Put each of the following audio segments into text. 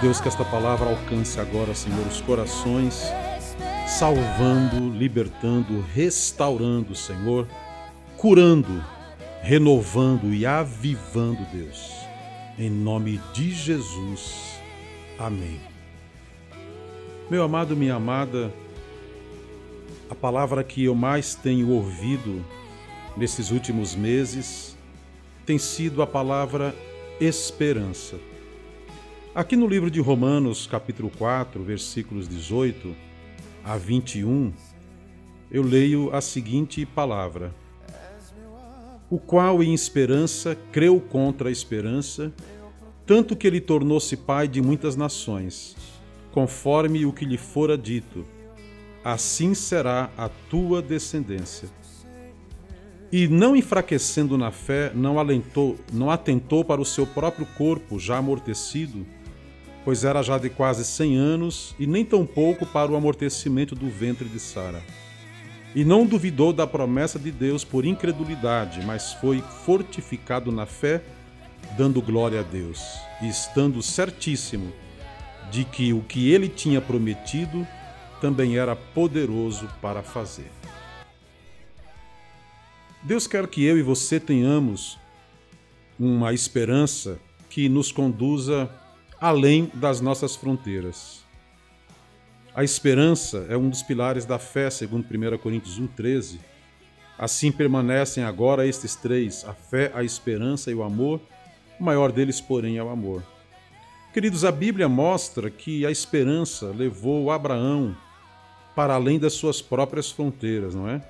Deus que esta palavra alcance agora, Senhor, os corações, salvando, libertando, restaurando, Senhor, curando, renovando e avivando, Deus. Em nome de Jesus. Amém. Meu amado, minha amada, a palavra que eu mais tenho ouvido nesses últimos meses tem sido a palavra esperança. Aqui no livro de Romanos, capítulo 4, versículos 18 a 21, eu leio a seguinte palavra: O qual em esperança creu contra a esperança, tanto que ele tornou-se pai de muitas nações, conforme o que lhe fora dito: assim será a tua descendência. E não enfraquecendo na fé, não alentou, não atentou para o seu próprio corpo já amortecido, pois era já de quase cem anos, e nem tampouco para o amortecimento do ventre de Sara. E não duvidou da promessa de Deus por incredulidade, mas foi fortificado na fé, dando glória a Deus, e estando certíssimo de que o que ele tinha prometido também era poderoso para fazer. Deus quer que eu e você tenhamos uma esperança que nos conduza além das nossas fronteiras. A esperança é um dos pilares da fé, segundo 1 Coríntios 1,13. Assim permanecem agora estes três: a fé, a esperança e o amor. O maior deles, porém, é o amor. Queridos, a Bíblia mostra que a esperança levou Abraão para além das suas próprias fronteiras, não é?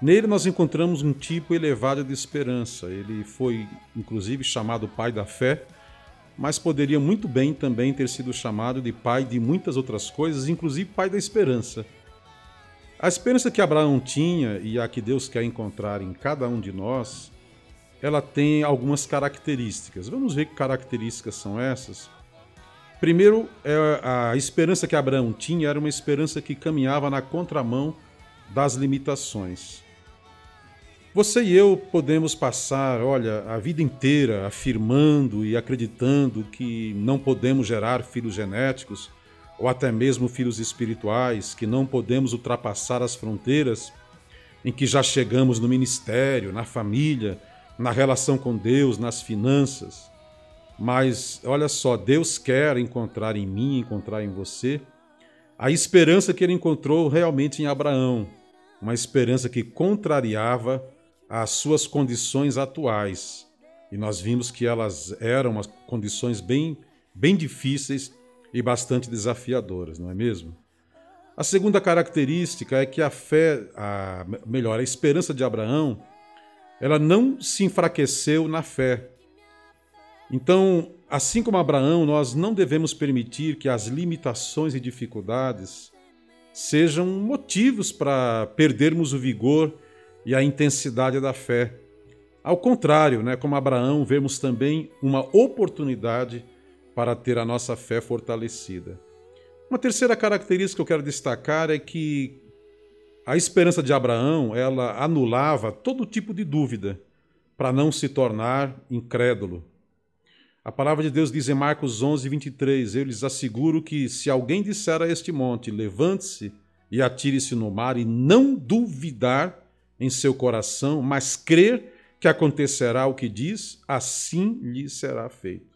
Nele nós encontramos um tipo elevado de esperança. Ele foi, inclusive, chamado pai da fé mas poderia muito bem também ter sido chamado de pai de muitas outras coisas, inclusive pai da esperança. A esperança que Abraão tinha e a que Deus quer encontrar em cada um de nós, ela tem algumas características. Vamos ver que características são essas. Primeiro, é a esperança que Abraão tinha era uma esperança que caminhava na contramão das limitações. Você e eu podemos passar, olha, a vida inteira afirmando e acreditando que não podemos gerar filhos genéticos ou até mesmo filhos espirituais, que não podemos ultrapassar as fronteiras em que já chegamos no ministério, na família, na relação com Deus, nas finanças. Mas olha só, Deus quer encontrar em mim, encontrar em você, a esperança que ele encontrou realmente em Abraão, uma esperança que contrariava às suas condições atuais. E nós vimos que elas eram condições bem, bem difíceis e bastante desafiadoras, não é mesmo? A segunda característica é que a fé, a, melhor, a esperança de Abraão, ela não se enfraqueceu na fé. Então, assim como Abraão, nós não devemos permitir que as limitações e dificuldades sejam motivos para perdermos o vigor e a intensidade da fé. Ao contrário, né, como Abraão, vemos também uma oportunidade para ter a nossa fé fortalecida. Uma terceira característica que eu quero destacar é que a esperança de Abraão, ela anulava todo tipo de dúvida para não se tornar incrédulo. A palavra de Deus diz em Marcos 11, 23, Eu lhes asseguro que se alguém disser a este monte, levante-se e atire-se no mar, e não duvidar em seu coração, mas crer que acontecerá o que diz, assim lhe será feito.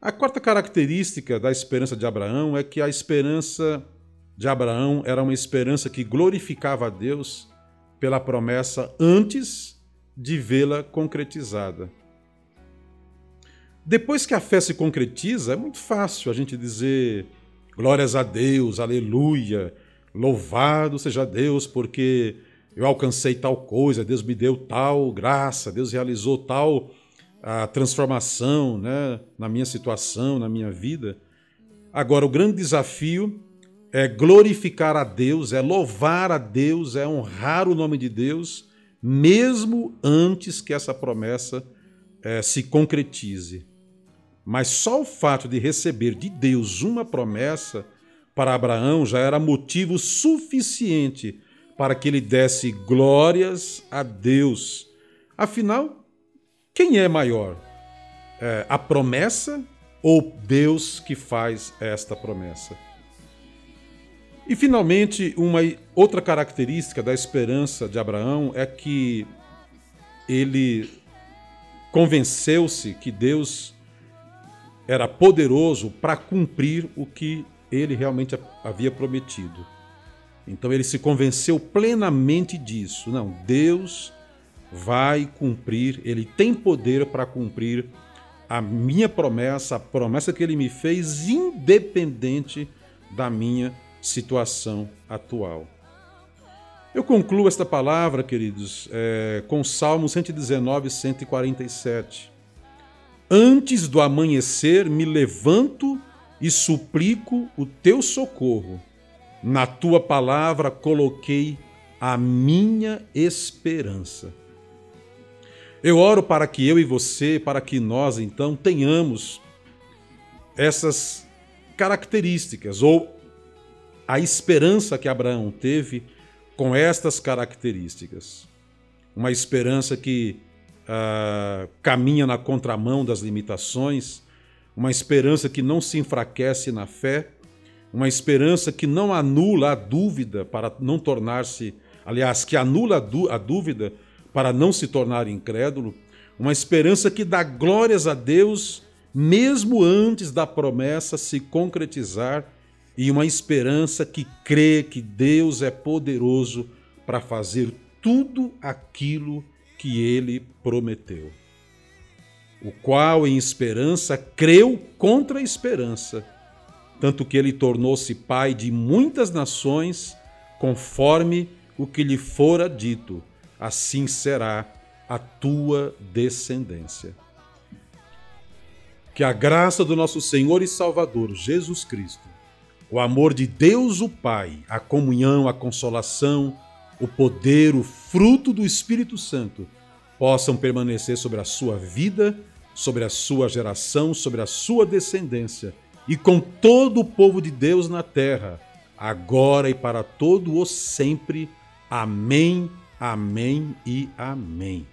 A quarta característica da esperança de Abraão é que a esperança de Abraão era uma esperança que glorificava a Deus pela promessa antes de vê-la concretizada. Depois que a fé se concretiza, é muito fácil a gente dizer glórias a Deus, aleluia, louvado seja Deus, porque eu alcancei tal coisa, Deus me deu tal graça, Deus realizou tal a transformação né, na minha situação, na minha vida. Agora, o grande desafio é glorificar a Deus, é louvar a Deus, é honrar o nome de Deus, mesmo antes que essa promessa é, se concretize. Mas só o fato de receber de Deus uma promessa para Abraão já era motivo suficiente para que ele desse glórias a Deus. Afinal, quem é maior? É, a promessa ou Deus que faz esta promessa. E finalmente, uma outra característica da esperança de Abraão é que ele convenceu-se que Deus era poderoso para cumprir o que ele realmente havia prometido. Então ele se convenceu plenamente disso. Não, Deus vai cumprir, ele tem poder para cumprir a minha promessa, a promessa que ele me fez, independente da minha situação atual. Eu concluo esta palavra, queridos, é, com Salmo 119, 147. Antes do amanhecer me levanto e suplico o teu socorro. Na tua palavra coloquei a minha esperança. Eu oro para que eu e você, para que nós então tenhamos essas características, ou a esperança que Abraão teve com estas características. Uma esperança que uh, caminha na contramão das limitações, uma esperança que não se enfraquece na fé, uma esperança que não anula a dúvida para não tornar-se, aliás, que anula a dúvida para não se tornar incrédulo, uma esperança que dá glórias a Deus mesmo antes da promessa se concretizar e uma esperança que crê que Deus é poderoso para fazer tudo aquilo que ele prometeu. O qual, em esperança, creu contra a esperança, tanto que ele tornou-se pai de muitas nações, conforme o que lhe fora dito assim será a tua descendência. Que a graça do nosso Senhor e Salvador Jesus Cristo, o amor de Deus o Pai, a comunhão, a consolação, o poder, o fruto do Espírito Santo possam permanecer sobre a sua vida, sobre a sua geração, sobre a sua descendência e com todo o povo de Deus na terra, agora e para todo o sempre. Amém Amém e amém.